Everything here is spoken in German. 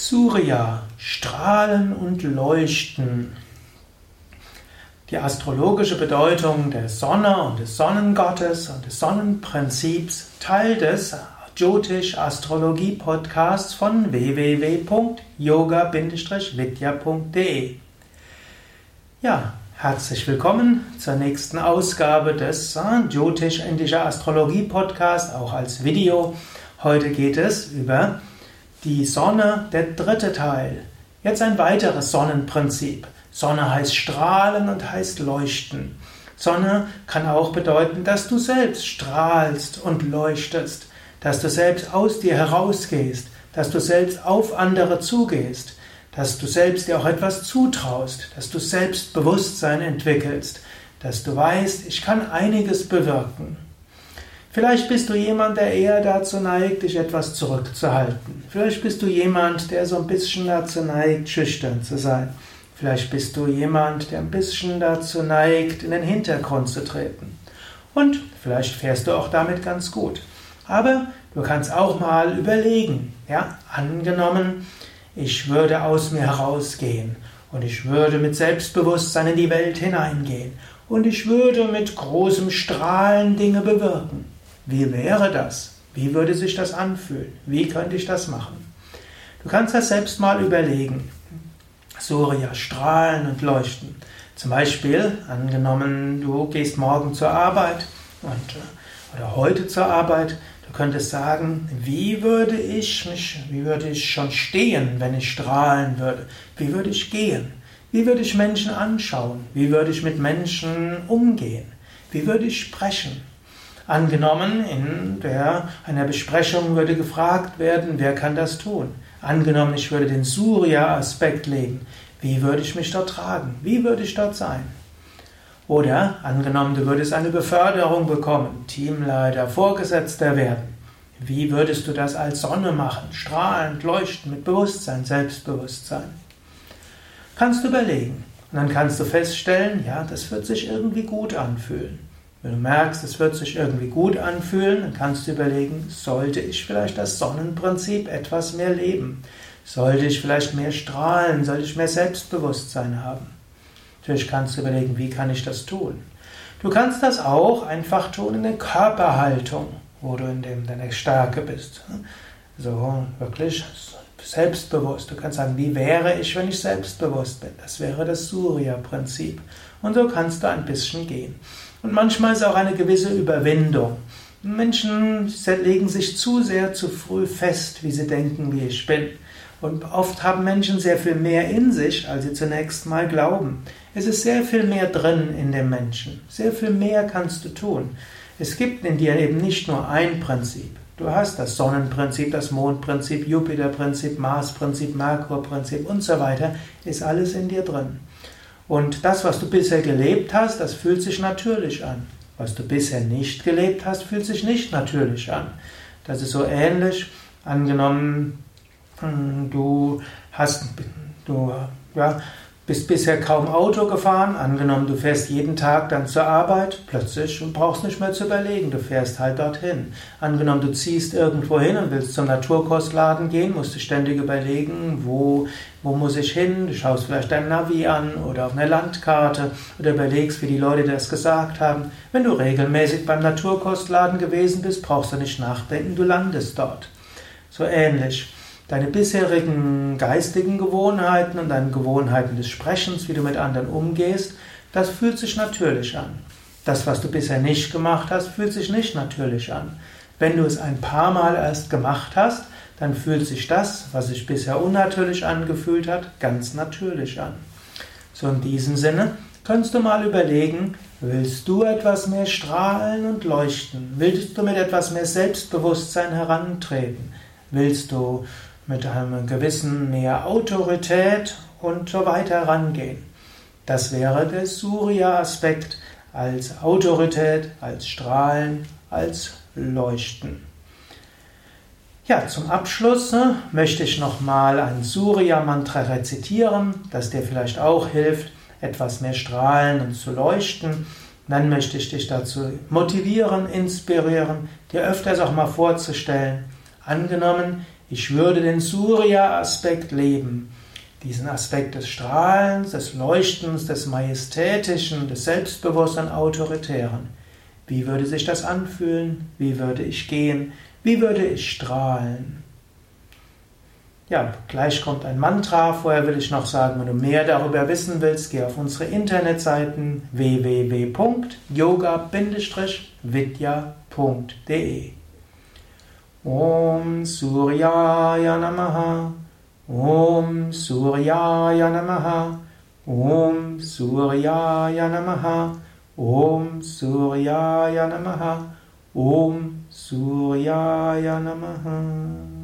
Surya, Strahlen und Leuchten. Die astrologische Bedeutung der Sonne und des Sonnengottes und des Sonnenprinzips Teil des Jyotish Astrologie Podcasts von www.yoga-vidya.de. Ja, herzlich willkommen zur nächsten Ausgabe des Jyotish Indischer Astrologie Podcasts, auch als Video. Heute geht es über die Sonne, der dritte Teil. Jetzt ein weiteres Sonnenprinzip. Sonne heißt strahlen und heißt leuchten. Sonne kann auch bedeuten, dass du selbst strahlst und leuchtest, dass du selbst aus dir herausgehst, dass du selbst auf andere zugehst, dass du selbst dir auch etwas zutraust, dass du Selbstbewusstsein entwickelst, dass du weißt, ich kann einiges bewirken. Vielleicht bist du jemand, der eher dazu neigt, dich etwas zurückzuhalten. Vielleicht bist du jemand, der so ein bisschen dazu neigt, schüchtern zu sein. Vielleicht bist du jemand, der ein bisschen dazu neigt, in den Hintergrund zu treten. Und vielleicht fährst du auch damit ganz gut. Aber du kannst auch mal überlegen, ja, angenommen, ich würde aus mir herausgehen und ich würde mit Selbstbewusstsein in die Welt hineingehen und ich würde mit großem Strahlen Dinge bewirken. Wie wäre das? Wie würde sich das anfühlen? Wie könnte ich das machen? Du kannst das selbst mal überlegen. Surya, strahlen und leuchten. Zum Beispiel, angenommen, du gehst morgen zur Arbeit und, äh, oder heute zur Arbeit, du könntest sagen, wie würde ich mich, wie würde ich schon stehen, wenn ich strahlen würde? Wie würde ich gehen? Wie würde ich Menschen anschauen? Wie würde ich mit Menschen umgehen? Wie würde ich sprechen? Angenommen, in der, einer Besprechung würde gefragt werden, wer kann das tun? Angenommen, ich würde den Surya-Aspekt legen. Wie würde ich mich dort tragen? Wie würde ich dort sein? Oder angenommen, du würdest eine Beförderung bekommen, Teamleiter, Vorgesetzter werden. Wie würdest du das als Sonne machen? Strahlend, leuchten, mit Bewusstsein, Selbstbewusstsein. Kannst du überlegen. Und dann kannst du feststellen, ja, das wird sich irgendwie gut anfühlen. Wenn du merkst, es wird sich irgendwie gut anfühlen, dann kannst du überlegen, sollte ich vielleicht das Sonnenprinzip etwas mehr leben? Sollte ich vielleicht mehr strahlen? Sollte ich mehr Selbstbewusstsein haben? Natürlich kannst du überlegen, wie kann ich das tun? Du kannst das auch einfach tun in der Körperhaltung, wo du in deiner Stärke bist. So wirklich selbstbewusst. Du kannst sagen, wie wäre ich, wenn ich selbstbewusst bin? Das wäre das Surya-Prinzip. Und so kannst du ein bisschen gehen. Und manchmal ist auch eine gewisse Überwindung. Menschen legen sich zu sehr zu früh fest, wie sie denken, wie ich bin. Und oft haben Menschen sehr viel mehr in sich, als sie zunächst mal glauben. Es ist sehr viel mehr drin in dem Menschen. Sehr viel mehr kannst du tun. Es gibt in dir eben nicht nur ein Prinzip. Du hast das Sonnenprinzip, das Mondprinzip, Jupiterprinzip, Marsprinzip, Merkurprinzip und so weiter. Ist alles in dir drin. Und das, was du bisher gelebt hast, das fühlt sich natürlich an. Was du bisher nicht gelebt hast, fühlt sich nicht natürlich an. Das ist so ähnlich. Angenommen, hm, du hast, du, ja, bist bisher kaum Auto gefahren, angenommen, du fährst jeden Tag dann zur Arbeit, plötzlich und brauchst nicht mehr zu überlegen, du fährst halt dorthin. Angenommen, du ziehst irgendwo hin und willst zum Naturkostladen gehen, musst du ständig überlegen, wo, wo muss ich hin, du schaust vielleicht dein Navi an oder auf einer Landkarte oder überlegst, wie die Leute das gesagt haben. Wenn du regelmäßig beim Naturkostladen gewesen bist, brauchst du nicht nachdenken, du landest dort. So ähnlich deine bisherigen geistigen Gewohnheiten und deine Gewohnheiten des Sprechens, wie du mit anderen umgehst, das fühlt sich natürlich an. Das, was du bisher nicht gemacht hast, fühlt sich nicht natürlich an. Wenn du es ein paar Mal erst gemacht hast, dann fühlt sich das, was sich bisher unnatürlich angefühlt hat, ganz natürlich an. So in diesem Sinne kannst du mal überlegen, willst du etwas mehr strahlen und leuchten? Willst du mit etwas mehr Selbstbewusstsein herantreten? Willst du mit einem gewissen mehr Autorität und so weiter rangehen. Das wäre der Surya-Aspekt als Autorität, als Strahlen, als Leuchten. Ja, zum Abschluss ne, möchte ich nochmal ein Surya-Mantra rezitieren, das dir vielleicht auch hilft, etwas mehr strahlen und zu leuchten. Dann möchte ich dich dazu motivieren, inspirieren, dir öfters auch mal vorzustellen, angenommen, Ich würde den Surya-Aspekt leben. Diesen Aspekt des Strahlens, des Leuchtens, des Majestätischen, des Selbstbewussten, Autoritären. Wie würde sich das anfühlen? Wie würde ich gehen? Wie würde ich strahlen? Ja, gleich kommt ein Mantra. Vorher will ich noch sagen, wenn du mehr darüber wissen willst, geh auf unsere Internetseiten www.yoga-vidya.de. ॐ सूर्याय नमः। ॐ सूर्याय नमः। ॐ सूर्याय नमः। ॐ सूर्याय नमः। ॐ सूर्याय नमः।